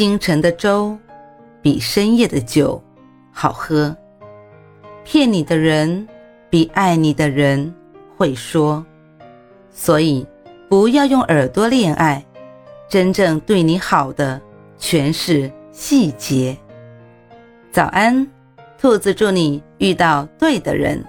清晨的粥比深夜的酒好喝。骗你的人比爱你的人会说，所以。不要用耳朵恋爱，真正对你好的全是细节。早安，兔子，祝你遇到对的人。